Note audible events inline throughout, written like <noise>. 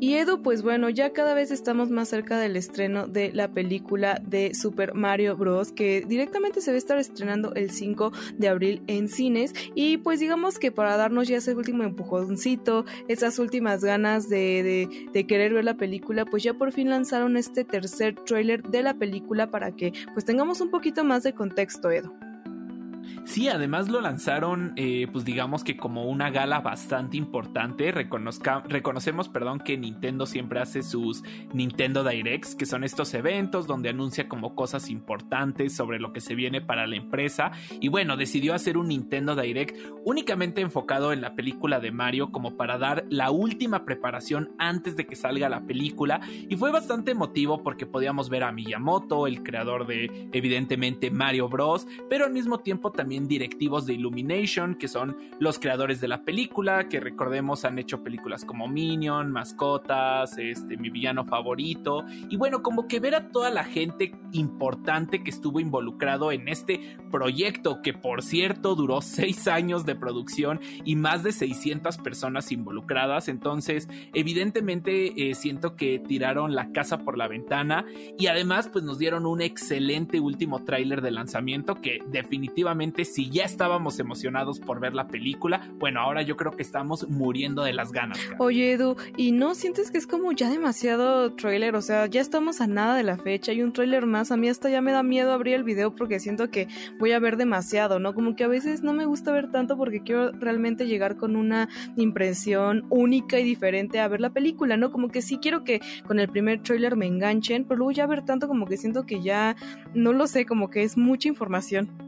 Y Edu, pues bueno, ya cada vez estamos más cerca del estreno de la película de Super Mario Bros. que directamente se va a estar estrenando el 5 de abril en cines. Y pues digamos que para darnos ya ese último empujoncito, esas últimas ganas de, de, de querer ver la película, pues ya por fin lanzaron este tercer tráiler de la película para que pues tengamos un poquito más de contexto, Edu. Sí, además lo lanzaron, eh, pues digamos que como una gala bastante importante. Reconozca, reconocemos, perdón, que Nintendo siempre hace sus Nintendo Directs, que son estos eventos donde anuncia como cosas importantes sobre lo que se viene para la empresa. Y bueno, decidió hacer un Nintendo Direct únicamente enfocado en la película de Mario, como para dar la última preparación antes de que salga la película. Y fue bastante emotivo porque podíamos ver a Miyamoto, el creador de evidentemente Mario Bros, pero al mismo tiempo también directivos de Illumination, que son los creadores de la película, que recordemos han hecho películas como Minion, Mascotas, este, mi villano favorito, y bueno, como que ver a toda la gente importante que estuvo involucrado en este proyecto, que por cierto duró <laughs> seis años de producción y más de 600 personas involucradas, entonces evidentemente eh, siento que tiraron la casa por la ventana y además pues nos dieron un excelente último tráiler de lanzamiento que definitivamente si ya estábamos emocionados por ver la película, bueno, ahora yo creo que estamos muriendo de las ganas. Oye, Edu, ¿y no sientes que es como ya demasiado trailer? O sea, ya estamos a nada de la fecha, hay un trailer más. A mí hasta ya me da miedo abrir el video porque siento que voy a ver demasiado, ¿no? Como que a veces no me gusta ver tanto porque quiero realmente llegar con una impresión única y diferente a ver la película, ¿no? Como que sí quiero que con el primer trailer me enganchen, pero luego ya ver tanto como que siento que ya, no lo sé, como que es mucha información.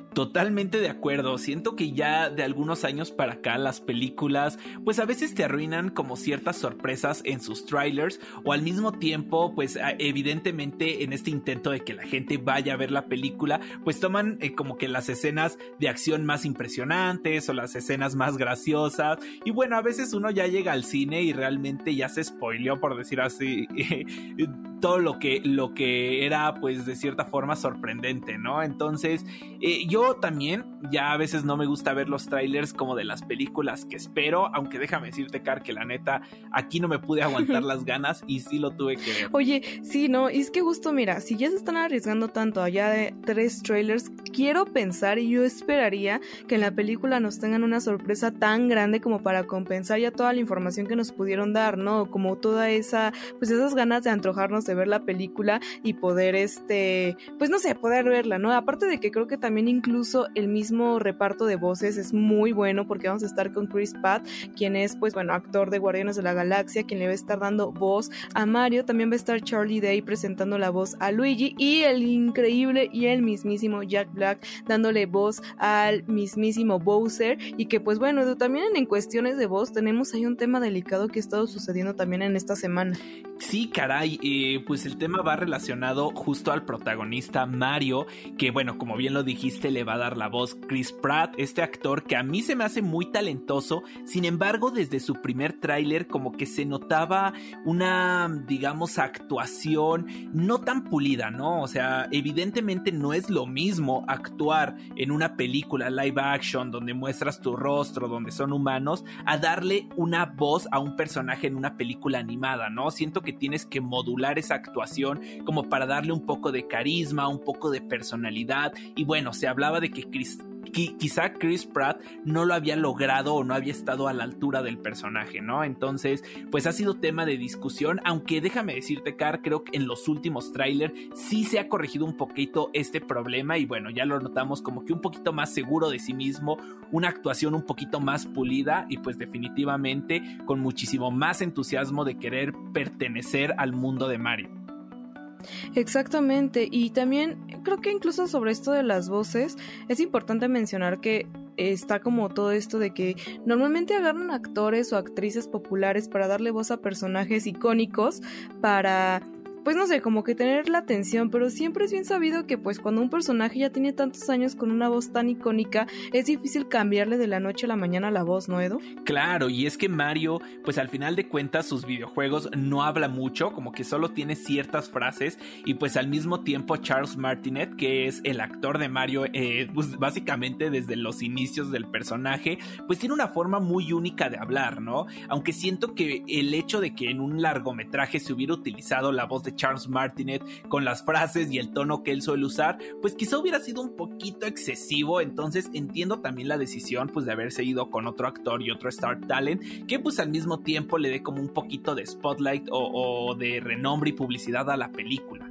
Totalmente de acuerdo, siento que ya de algunos años para acá las películas pues a veces te arruinan como ciertas sorpresas en sus trailers o al mismo tiempo pues evidentemente en este intento de que la gente vaya a ver la película pues toman eh, como que las escenas de acción más impresionantes o las escenas más graciosas. Y bueno a veces uno ya llega al cine y realmente ya se spoileó por decir así <laughs> todo lo que lo que era pues de cierta forma sorprendente no entonces eh, yo también ya a veces no me gusta ver los trailers como de las películas que espero, aunque déjame decirte, Car, que la neta, aquí no me pude aguantar <laughs> las ganas y sí lo tuve que ver. Oye, sí, no, y es que justo, mira, si ya se están arriesgando tanto allá de tres trailers, quiero pensar y yo esperaría que en la película nos tengan una sorpresa tan grande como para compensar ya toda la información que nos pudieron dar, ¿no? Como toda esa, pues esas ganas de antojarnos de ver la película y poder, este, pues no sé, poder verla, ¿no? Aparte de que creo que también incluso incluso el mismo reparto de voces es muy bueno porque vamos a estar con Chris Pratt, quien es pues bueno actor de Guardianes de la Galaxia, quien le va a estar dando voz a Mario, también va a estar Charlie Day presentando la voz a Luigi y el increíble y el mismísimo Jack Black dándole voz al mismísimo Bowser y que pues bueno, también en cuestiones de voz tenemos ahí un tema delicado que ha estado sucediendo también en esta semana. Sí, caray, eh, pues el tema va relacionado justo al protagonista Mario, que bueno, como bien lo dijiste, le va a dar la voz Chris Pratt, este actor que a mí se me hace muy talentoso, sin embargo desde su primer tráiler como que se notaba una, digamos, actuación no tan pulida, ¿no? O sea, evidentemente no es lo mismo actuar en una película live action donde muestras tu rostro, donde son humanos, a darle una voz a un personaje en una película animada, ¿no? Siento que tienes que modular esa actuación como para darle un poco de carisma, un poco de personalidad y bueno, se hablaba de que Chris quizá Chris Pratt no lo había logrado o no había estado a la altura del personaje, ¿no? Entonces, pues ha sido tema de discusión, aunque déjame decirte, Car, creo que en los últimos trailers sí se ha corregido un poquito este problema y bueno, ya lo notamos como que un poquito más seguro de sí mismo, una actuación un poquito más pulida y pues definitivamente con muchísimo más entusiasmo de querer pertenecer al mundo de Mario. Exactamente, y también creo que incluso sobre esto de las voces es importante mencionar que está como todo esto de que normalmente agarran actores o actrices populares para darle voz a personajes icónicos para pues no sé, como que tener la atención, pero siempre es bien sabido que pues cuando un personaje ya tiene tantos años con una voz tan icónica, es difícil cambiarle de la noche a la mañana la voz, ¿no, Edo? Claro, y es que Mario, pues al final de cuentas sus videojuegos no habla mucho, como que solo tiene ciertas frases, y pues al mismo tiempo Charles Martinet, que es el actor de Mario, eh, pues básicamente desde los inicios del personaje, pues tiene una forma muy única de hablar, ¿no? Aunque siento que el hecho de que en un largometraje se hubiera utilizado la voz de Charles Martinet con las frases y el tono que él suele usar, pues quizá hubiera sido un poquito excesivo, entonces entiendo también la decisión pues de haberse ido con otro actor y otro star talent que pues al mismo tiempo le dé como un poquito de spotlight o, o de renombre y publicidad a la película.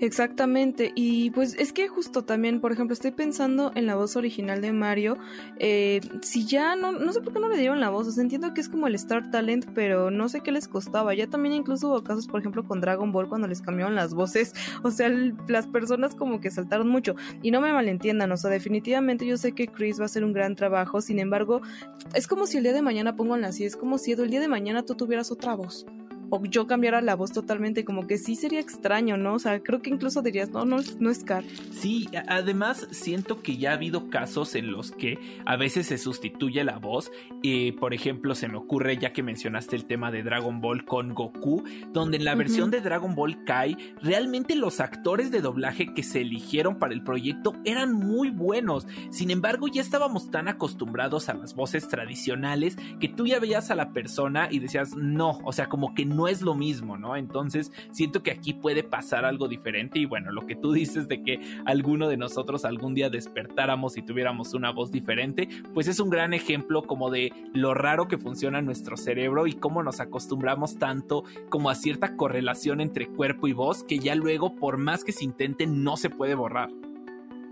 Exactamente, y pues es que justo también, por ejemplo, estoy pensando en la voz original de Mario, eh, si ya no, no sé por qué no le dieron la voz, o sea, entiendo que es como el Star Talent, pero no sé qué les costaba, ya también incluso hubo casos, por ejemplo, con Dragon Ball cuando les cambiaron las voces, <laughs> o sea, las personas como que saltaron mucho, y no me malentiendan, o sea, definitivamente yo sé que Chris va a hacer un gran trabajo, sin embargo, es como si el día de mañana pongo así, es como si el día de mañana tú tuvieras otra voz o yo cambiara la voz totalmente, como que sí sería extraño, ¿no? O sea, creo que incluso dirías, no, no, no es Car. Sí, además siento que ya ha habido casos en los que a veces se sustituye la voz. y por ejemplo, se me ocurre, ya que mencionaste el tema de Dragon Ball con Goku, donde en la versión de Dragon Ball Kai, realmente los actores de doblaje que se eligieron para el proyecto eran muy buenos. Sin embargo, ya estábamos tan acostumbrados a las voces tradicionales que tú ya veías a la persona y decías, no, o sea, como que no es lo mismo, ¿no? Entonces siento que aquí puede pasar algo diferente y bueno, lo que tú dices de que alguno de nosotros algún día despertáramos y tuviéramos una voz diferente, pues es un gran ejemplo como de lo raro que funciona nuestro cerebro y cómo nos acostumbramos tanto como a cierta correlación entre cuerpo y voz que ya luego por más que se intente no se puede borrar.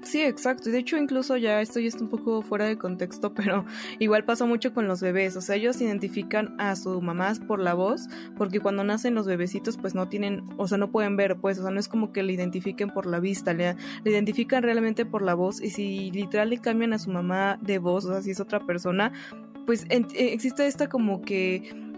Sí, exacto. Y de hecho, incluso ya esto ya está un poco fuera de contexto, <laughs> pero igual pasa mucho con los bebés. O sea, ellos identifican a su mamá por la voz, porque cuando nacen los bebecitos, pues no tienen, o sea, no pueden ver, pues, o sea, no es como que le identifiquen por la vista, le, le identifican realmente por la voz. Y si literal le cambian a su mamá de voz, o sea, si es otra persona, pues eh, existe esta como que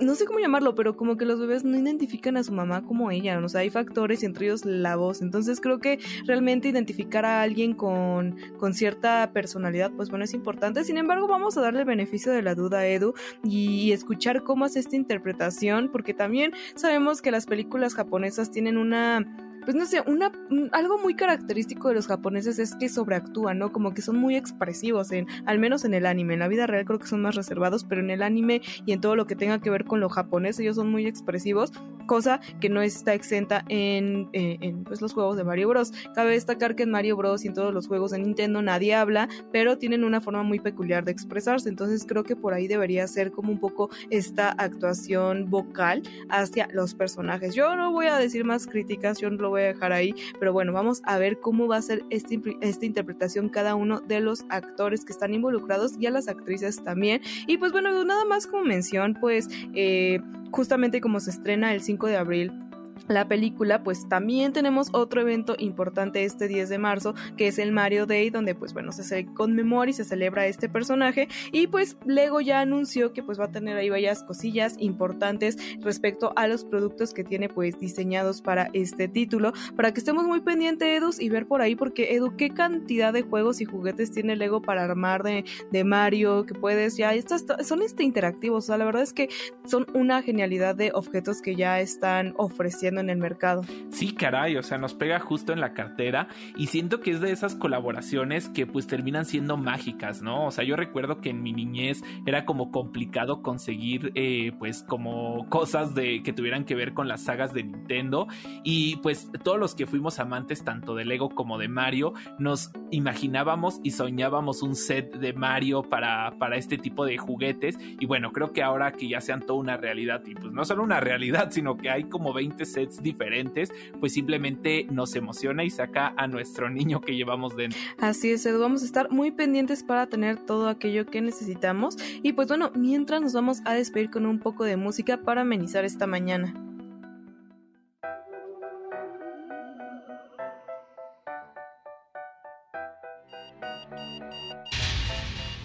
no sé cómo llamarlo, pero como que los bebés no identifican a su mamá como ella, o sea, hay factores, entre ellos la voz, entonces creo que realmente identificar a alguien con, con cierta personalidad, pues bueno, es importante, sin embargo, vamos a darle el beneficio de la duda a Edu y escuchar cómo hace esta interpretación, porque también sabemos que las películas japonesas tienen una pues no sé, una, algo muy característico de los japoneses es que sobreactúan, ¿no? Como que son muy expresivos, en, al menos en el anime. En la vida real creo que son más reservados, pero en el anime y en todo lo que tenga que ver con lo japonés, ellos son muy expresivos, cosa que no está exenta en, eh, en, pues, los juegos de Mario Bros. Cabe destacar que en Mario Bros. y en todos los juegos de Nintendo nadie habla, pero tienen una forma muy peculiar de expresarse. Entonces creo que por ahí debería ser como un poco esta actuación vocal hacia los personajes. Yo no voy a decir más críticas, yo no lo voy a dejar ahí, pero bueno, vamos a ver cómo va a ser este, esta interpretación cada uno de los actores que están involucrados y a las actrices también. Y pues bueno, nada más como mención, pues eh, justamente como se estrena el 5 de abril la película, pues también tenemos otro evento importante este 10 de marzo, que es el Mario Day, donde pues bueno, se conmemora y se celebra este personaje. Y pues Lego ya anunció que pues va a tener ahí varias cosillas importantes respecto a los productos que tiene pues diseñados para este título, para que estemos muy pendientes Edu y ver por ahí porque Edu, qué cantidad de juegos y juguetes tiene Lego para armar de, de Mario, que puedes ya, estas son este interactivos, o sea, la verdad es que son una genialidad de objetos que ya están ofreciendo apareciendo en el mercado. Sí, caray, o sea, nos pega justo en la cartera y siento que es de esas colaboraciones que pues terminan siendo mágicas, ¿no? O sea, yo recuerdo que en mi niñez era como complicado conseguir eh, pues como cosas de que tuvieran que ver con las sagas de Nintendo y pues todos los que fuimos amantes tanto de Lego como de Mario nos imaginábamos y soñábamos un set de Mario para, para este tipo de juguetes y bueno, creo que ahora que ya sean toda una realidad y pues no solo una realidad, sino que hay como 20 sets diferentes, pues simplemente nos emociona y saca a nuestro niño que llevamos dentro. Así es, Edu, vamos a estar muy pendientes para tener todo aquello que necesitamos y pues bueno, mientras nos vamos a despedir con un poco de música para amenizar esta mañana.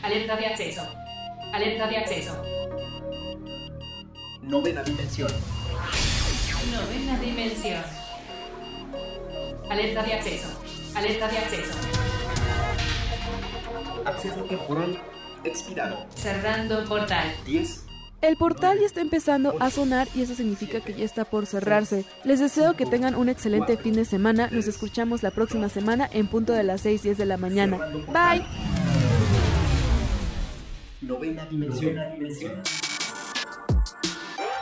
Alerta de acceso. Alerta de acceso. Novena dimensión. Novena dimensión. Alerta de acceso. Alerta de acceso. Acceso temporal expirado. Cerrando portal. 10. El portal ya está empezando a sonar y eso significa que ya está por cerrarse. Les deseo que tengan un excelente fin de semana. Nos escuchamos la próxima semana en punto de las 6 10 de la mañana. Bye. Novena dimensión.